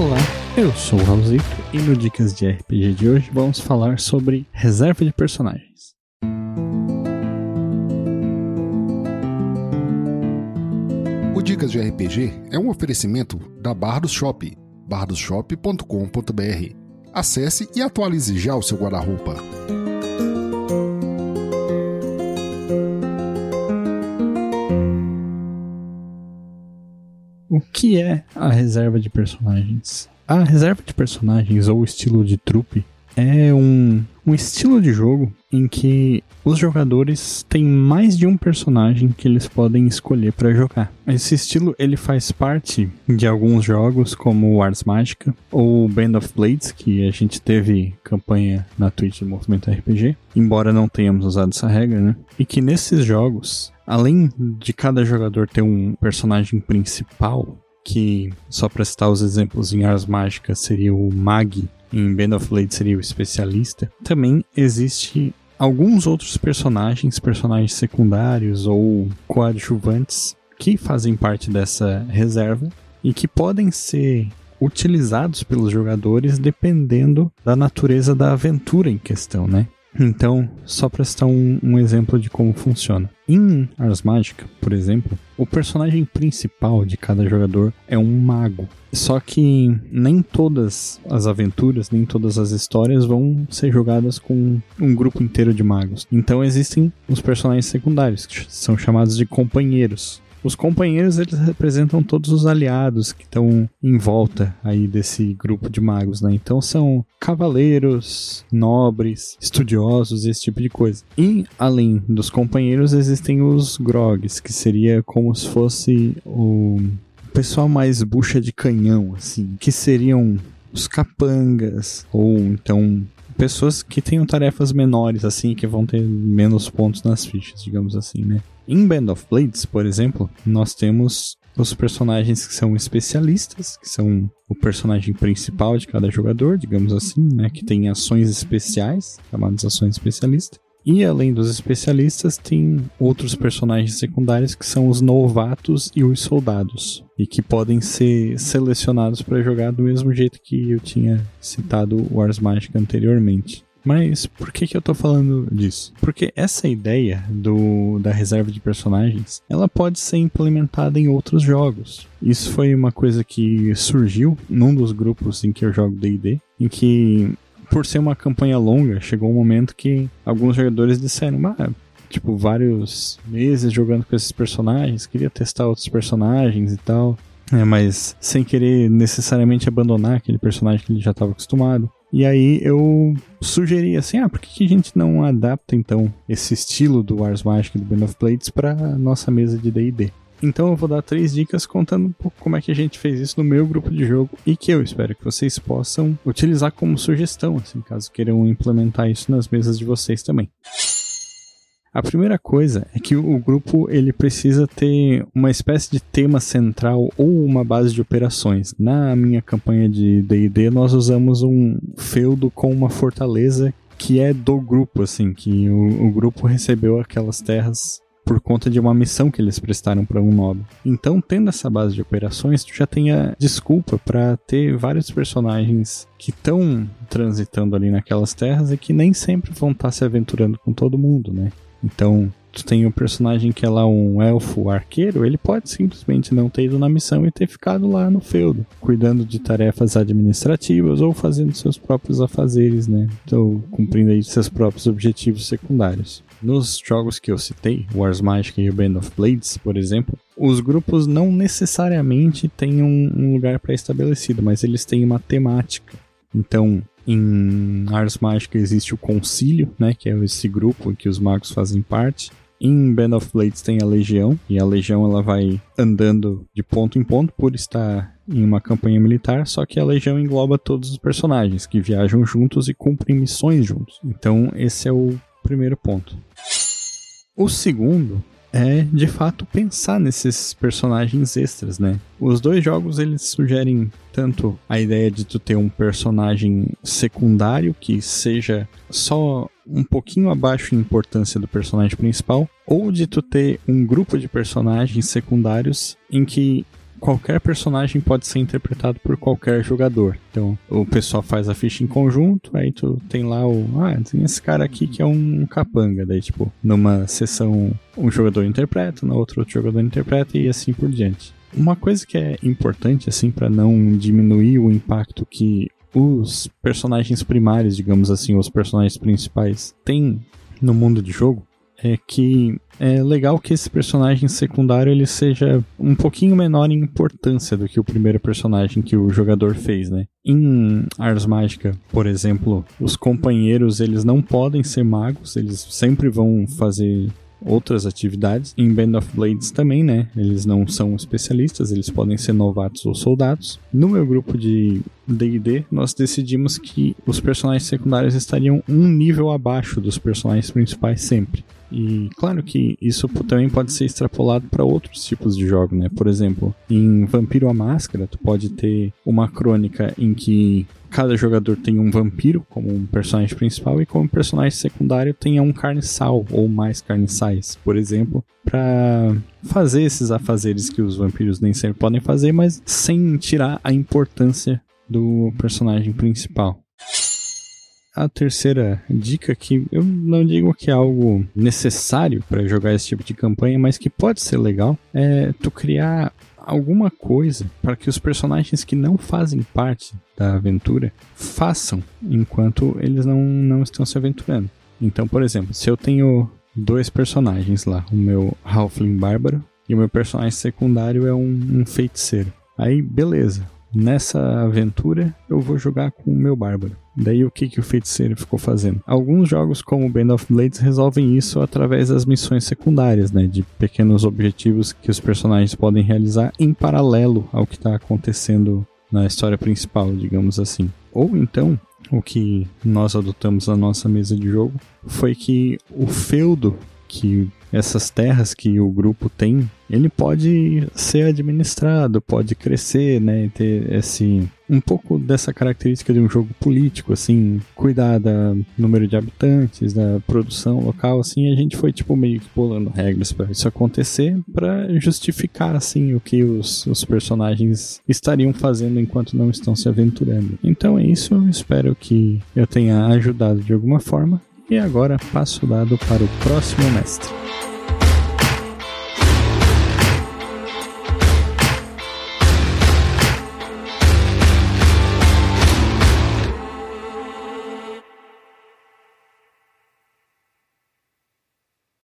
Olá, eu sou o Raulzito e no Dicas de RPG de hoje vamos falar sobre reserva de personagens. O Dicas de RPG é um oferecimento da Bardos Shop, bardosshop.com.br. Acesse e atualize já o seu guarda-roupa. O que é a reserva de personagens? A reserva de personagens ou estilo de trupe é um, um estilo de jogo em que os jogadores têm mais de um personagem que eles podem escolher para jogar. Esse estilo ele faz parte de alguns jogos como Ars Magica ou Band of Blades, que a gente teve campanha na Twitch do Movimento RPG, embora não tenhamos usado essa regra, né? E que nesses jogos além de cada jogador ter um personagem principal, que só para citar os exemplos em Ars Mágica seria o Mag, em Band of Blade seria o especialista, também existe alguns outros personagens, personagens secundários ou coadjuvantes que fazem parte dessa reserva e que podem ser utilizados pelos jogadores dependendo da natureza da aventura em questão, né? Então, só para citar um, um, exemplo de como funciona. Em Ars Magica, por exemplo, o personagem principal de cada jogador é um mago. Só que nem todas as aventuras, nem todas as histórias vão ser jogadas com um grupo inteiro de magos. Então existem os personagens secundários, que são chamados de companheiros. Os companheiros eles representam todos os aliados que estão em volta aí desse grupo de magos, né? Então são cavaleiros, nobres, estudiosos, esse tipo de coisa. E além dos companheiros existem os grogs, que seria como se fosse o pessoal mais bucha de canhão, assim, que seriam os capangas ou então pessoas que tenham tarefas menores, assim, que vão ter menos pontos nas fichas, digamos assim, né? Em Band of Blades, por exemplo, nós temos os personagens que são especialistas, que são o personagem principal de cada jogador, digamos assim, né, que tem ações especiais, chamadas ações especialistas. E além dos especialistas, tem outros personagens secundários que são os novatos e os soldados, e que podem ser selecionados para jogar do mesmo jeito que eu tinha citado o Ars Magic anteriormente. Mas por que, que eu tô falando disso? Porque essa ideia do, da reserva de personagens, ela pode ser implementada em outros jogos. Isso foi uma coisa que surgiu num dos grupos em que eu jogo D&D, em que por ser uma campanha longa, chegou um momento que alguns jogadores disseram, ah, tipo, vários meses jogando com esses personagens, queria testar outros personagens e tal. É, mas sem querer necessariamente abandonar aquele personagem que ele já estava acostumado. E aí eu sugeri assim, ah, por que a gente não adapta então esse estilo do Ars Magic do Band of Blades para nossa mesa de D&D? Então eu vou dar três dicas contando um pouco como é que a gente fez isso no meu grupo de jogo e que eu espero que vocês possam utilizar como sugestão, assim, caso queiram implementar isso nas mesas de vocês também. A primeira coisa é que o grupo ele precisa ter uma espécie de tema central ou uma base de operações. Na minha campanha de D&D nós usamos um feudo com uma fortaleza que é do grupo, assim, que o, o grupo recebeu aquelas terras por conta de uma missão que eles prestaram para um nobre. Então, tendo essa base de operações, tu já tem a desculpa para ter vários personagens que estão transitando ali naquelas terras e que nem sempre vão estar tá se aventurando com todo mundo, né? Então, tu tem um personagem que é lá um elfo arqueiro, ele pode simplesmente não ter ido na missão e ter ficado lá no feudo, cuidando de tarefas administrativas ou fazendo seus próprios afazeres, né? Então, cumprindo aí seus próprios objetivos secundários. Nos jogos que eu citei, Wars Magic e o Band of Blades, por exemplo, os grupos não necessariamente têm um, um lugar pré-estabelecido, mas eles têm uma temática. Então, em Ars Mágica existe o Concílio, né, que é esse grupo em que os magos fazem parte. Em Band of Blades tem a Legião, e a Legião ela vai andando de ponto em ponto por estar em uma campanha militar, só que a Legião engloba todos os personagens que viajam juntos e cumprem missões juntos. Então esse é o primeiro ponto. O segundo é de fato pensar nesses personagens extras, né? Os dois jogos eles sugerem tanto a ideia de tu ter um personagem secundário que seja só um pouquinho abaixo em importância do personagem principal, ou de tu ter um grupo de personagens secundários em que qualquer personagem pode ser interpretado por qualquer jogador. Então, o pessoal faz a ficha em conjunto, aí tu tem lá o. Ah, tem esse cara aqui que é um capanga. Daí, tipo, numa sessão um jogador interpreta, na outra outro jogador interpreta e assim por diante. Uma coisa que é importante, assim, para não diminuir o impacto que os personagens primários, digamos assim, os personagens principais têm no mundo de jogo, é que é legal que esse personagem secundário ele seja um pouquinho menor em importância do que o primeiro personagem que o jogador fez, né? Em Ars Mágica, por exemplo, os companheiros eles não podem ser magos, eles sempre vão fazer outras atividades. Em Band of Blades também, né? Eles não são especialistas, eles podem ser novatos ou soldados. No meu grupo de D&D, nós decidimos que os personagens secundários estariam um nível abaixo dos personagens principais sempre. E claro que isso também pode ser extrapolado para outros tipos de jogo, né? Por exemplo, em Vampiro a Máscara, tu pode ter uma crônica em que cada jogador tem um vampiro como um personagem principal e como personagem secundário tenha um carniçal ou mais carniçais, por exemplo, para fazer esses afazeres que os vampiros nem sempre podem fazer, mas sem tirar a importância do personagem principal a terceira dica que eu não digo que é algo necessário para jogar esse tipo de campanha, mas que pode ser legal, é tu criar alguma coisa para que os personagens que não fazem parte da aventura façam enquanto eles não, não estão se aventurando. Então, por exemplo, se eu tenho dois personagens lá, o meu Halfling Bárbaro e o meu personagem secundário é um, um feiticeiro. Aí, beleza. Nessa aventura, eu vou jogar com o meu Bárbaro. Daí o que, que o feiticeiro ficou fazendo? Alguns jogos como Band of Blades resolvem isso através das missões secundárias, né? De pequenos objetivos que os personagens podem realizar em paralelo ao que está acontecendo na história principal, digamos assim. Ou então, o que nós adotamos na nossa mesa de jogo foi que o feudo que essas terras que o grupo tem, ele pode ser administrado, pode crescer, né, ter esse um pouco dessa característica de um jogo político, assim, cuidar do número de habitantes, da produção local, assim, a gente foi tipo meio que pulando regras para isso acontecer, para justificar assim o que os, os personagens estariam fazendo enquanto não estão se aventurando. Então é isso, espero que eu tenha ajudado de alguma forma. E agora passo o dado para o próximo mestre.